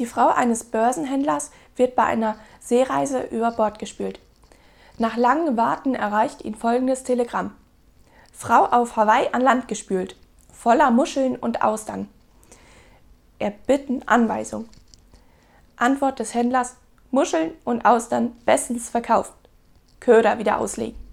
Die Frau eines Börsenhändlers wird bei einer Seereise über Bord gespült. Nach langem Warten erreicht ihn folgendes Telegramm. Frau auf Hawaii an Land gespült, voller Muscheln und Austern. Erbitten Anweisung. Antwort des Händlers: Muscheln und Austern bestens verkauft. Köder wieder auslegen.